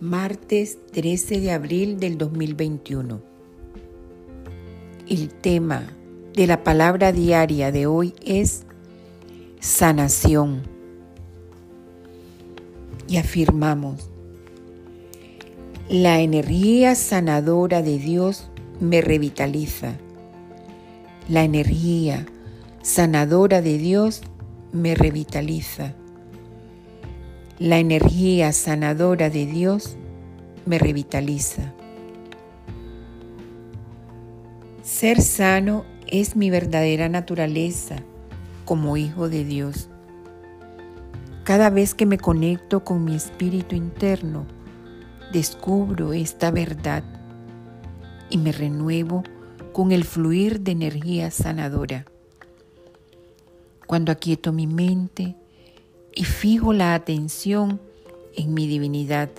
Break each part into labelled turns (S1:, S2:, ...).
S1: Martes 13 de abril del 2021. El tema de la palabra diaria de hoy es sanación. Y afirmamos, la energía sanadora de Dios me revitaliza. La energía sanadora de Dios me revitaliza. La energía sanadora de Dios me revitaliza. Ser sano es mi verdadera naturaleza como hijo de Dios. Cada vez que me conecto con mi espíritu interno, descubro esta verdad y me renuevo con el fluir de energía sanadora. Cuando aquieto mi mente, y fijo la atención en mi divinidad.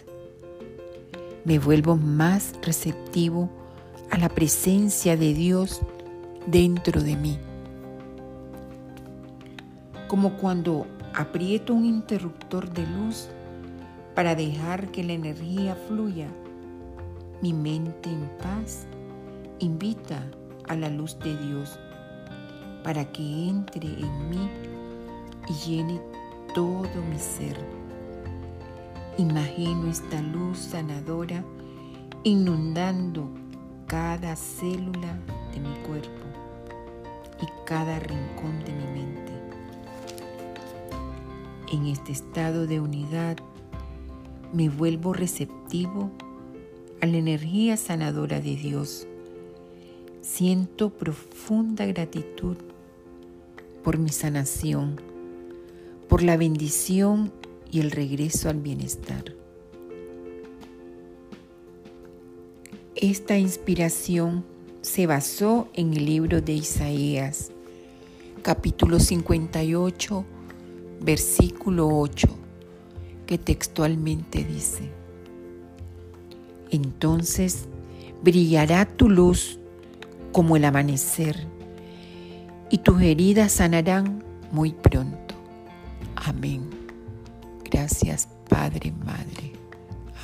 S1: Me vuelvo más receptivo a la presencia de Dios dentro de mí. Como cuando aprieto un interruptor de luz para dejar que la energía fluya, mi mente en paz invita a la luz de Dios para que entre en mí y llene todo mi ser. Imagino esta luz sanadora inundando cada célula de mi cuerpo y cada rincón de mi mente. En este estado de unidad me vuelvo receptivo a la energía sanadora de Dios. Siento profunda gratitud por mi sanación por la bendición y el regreso al bienestar. Esta inspiración se basó en el libro de Isaías, capítulo 58, versículo 8, que textualmente dice, Entonces brillará tu luz como el amanecer, y tus heridas sanarán muy pronto. Amén. Gracias Padre, Madre,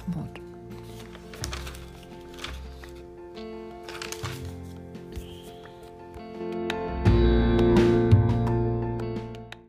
S1: Amor.